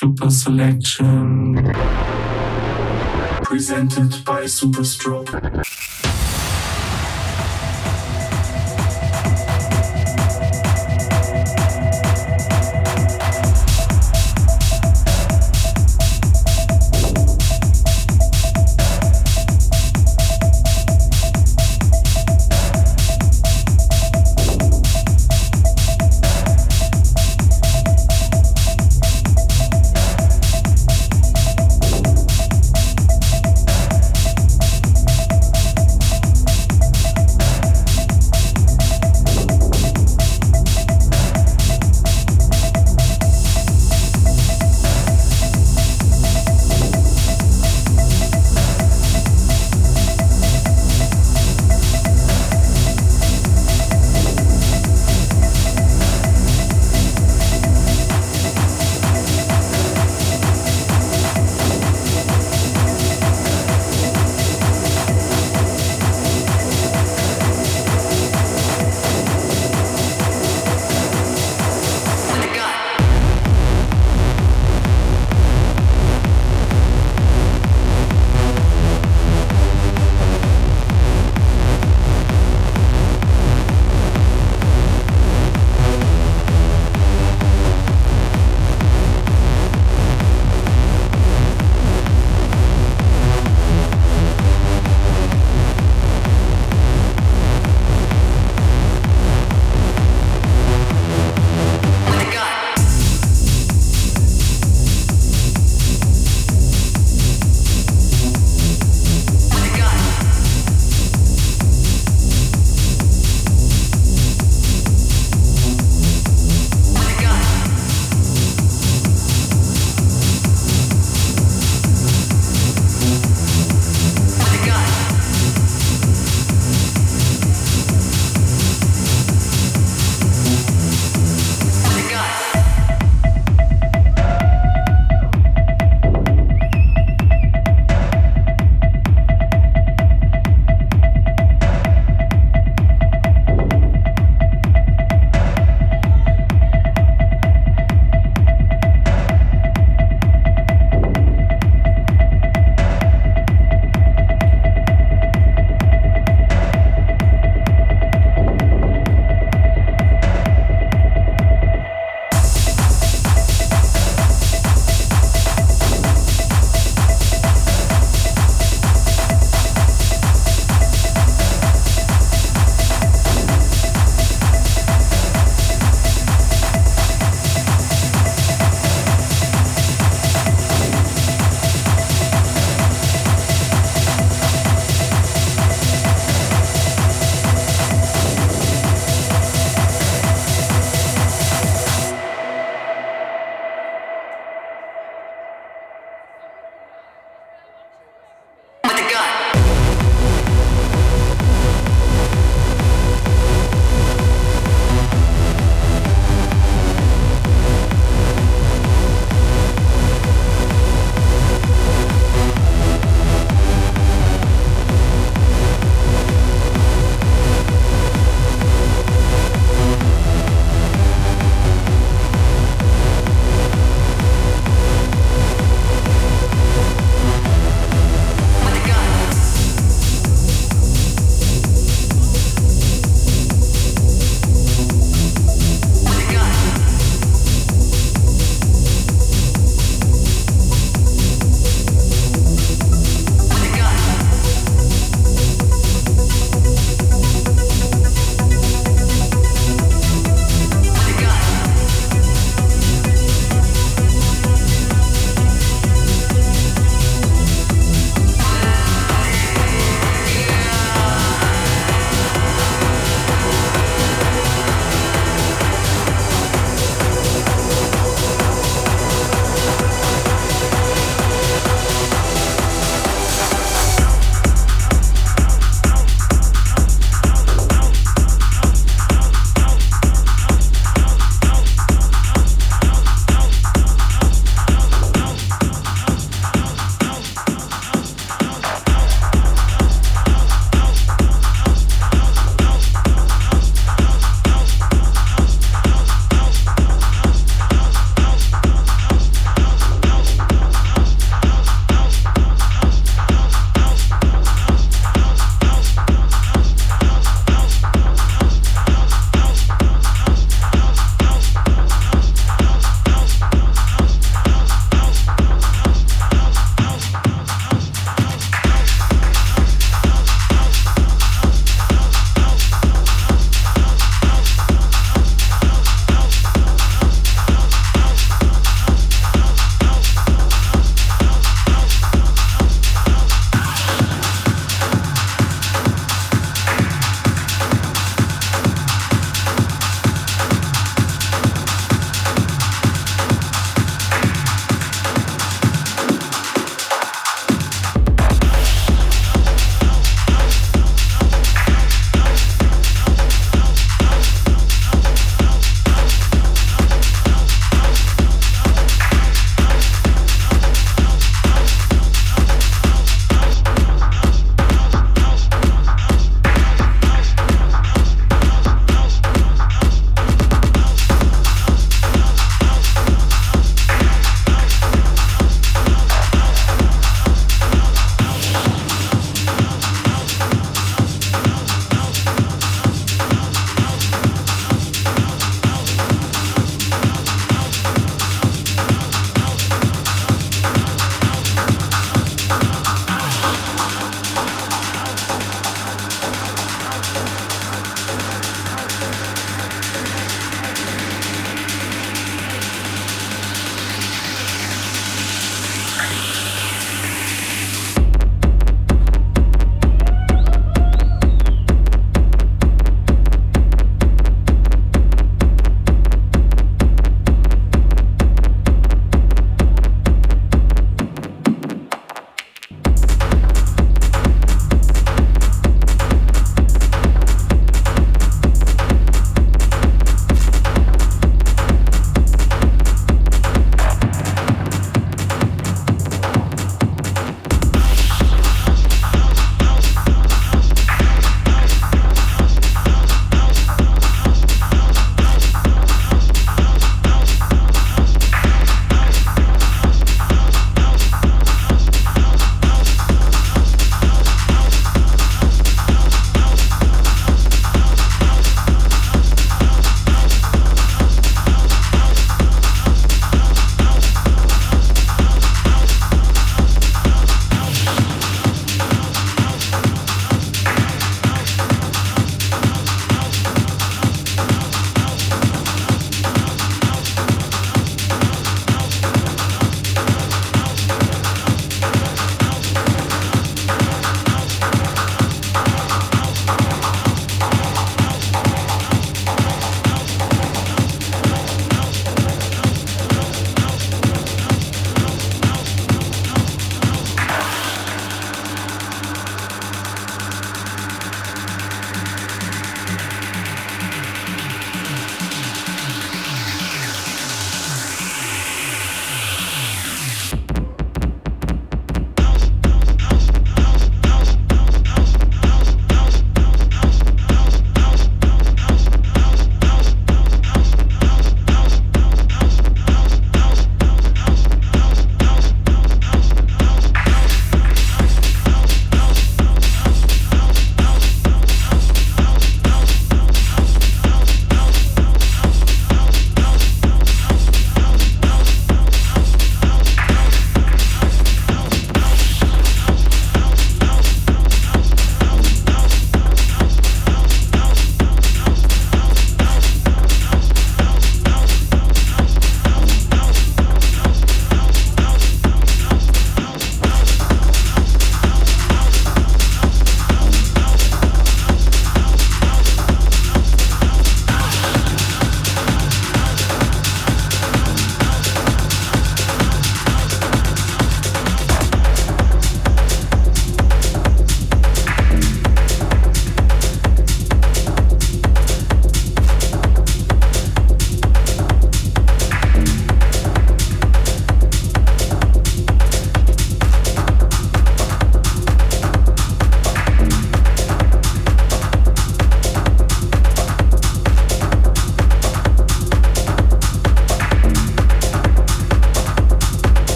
Super Selection. Presented by Superstroke.